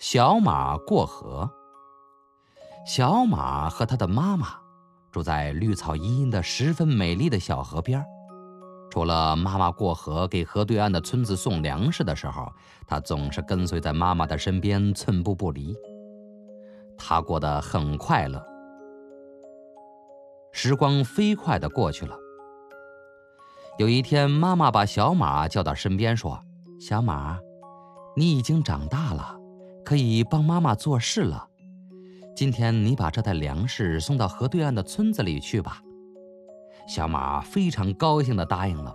小马过河。小马和他的妈妈住在绿草茵茵的十分美丽的小河边除了妈妈过河给河对岸的村子送粮食的时候，他总是跟随在妈妈的身边，寸步不离。他过得很快乐。时光飞快地过去了。有一天，妈妈把小马叫到身边，说：“小马，你已经长大了，可以帮妈妈做事了。今天你把这袋粮食送到河对岸的村子里去吧。”小马非常高兴地答应了。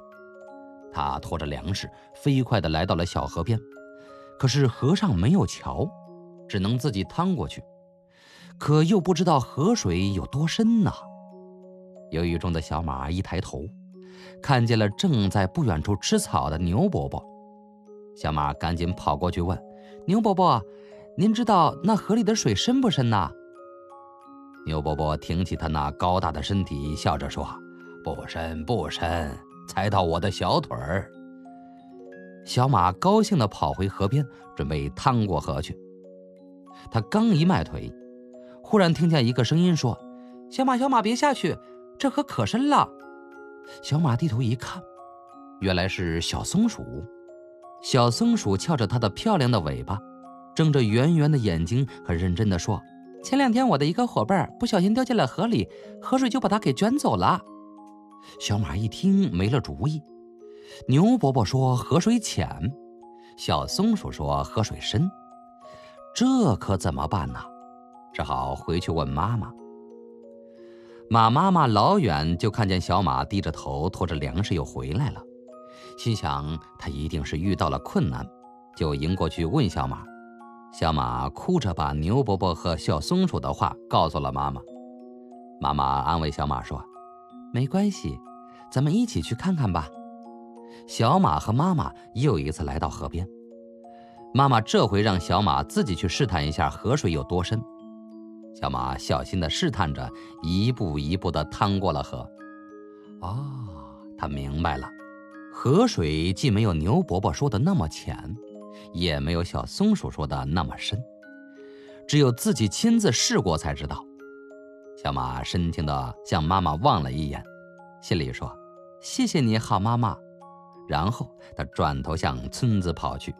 他拖着粮食，飞快地来到了小河边。可是河上没有桥，只能自己趟过去。可又不知道河水有多深呢。犹豫中的小马一抬头。看见了正在不远处吃草的牛伯伯，小马赶紧跑过去问：“牛伯伯，您知道那河里的水深不深呐？”牛伯伯挺起他那高大的身体，笑着说：“不深不深，才到我的小腿儿。”小马高兴地跑回河边，准备趟过河去。他刚一迈腿，忽然听见一个声音说：“小马，小马，别下去，这河可深了。”小马低头一看，原来是小松鼠。小松鼠翘着它的漂亮的尾巴，睁着圆圆的眼睛，很认真地说：“前两天我的一个伙伴不小心掉进了河里，河水就把他给卷走了。”小马一听没了主意。牛伯伯说河水浅，小松鼠说河水深，这可怎么办呢？只好回去问妈妈。马妈妈老远就看见小马低着头拖着粮食又回来了，心想他一定是遇到了困难，就迎过去问小马。小马哭着把牛伯伯和小松鼠的话告诉了妈妈。妈妈安慰小马说：“没关系，咱们一起去看看吧。”小马和妈妈又一次来到河边，妈妈这回让小马自己去试探一下河水有多深。小马小心地试探着，一步一步地趟过了河。哦，他明白了，河水既没有牛伯伯说的那么浅，也没有小松鼠说的那么深，只有自己亲自试过才知道。小马深情地向妈妈望了一眼，心里说：“谢谢你好妈妈。”然后他转头向村子跑去。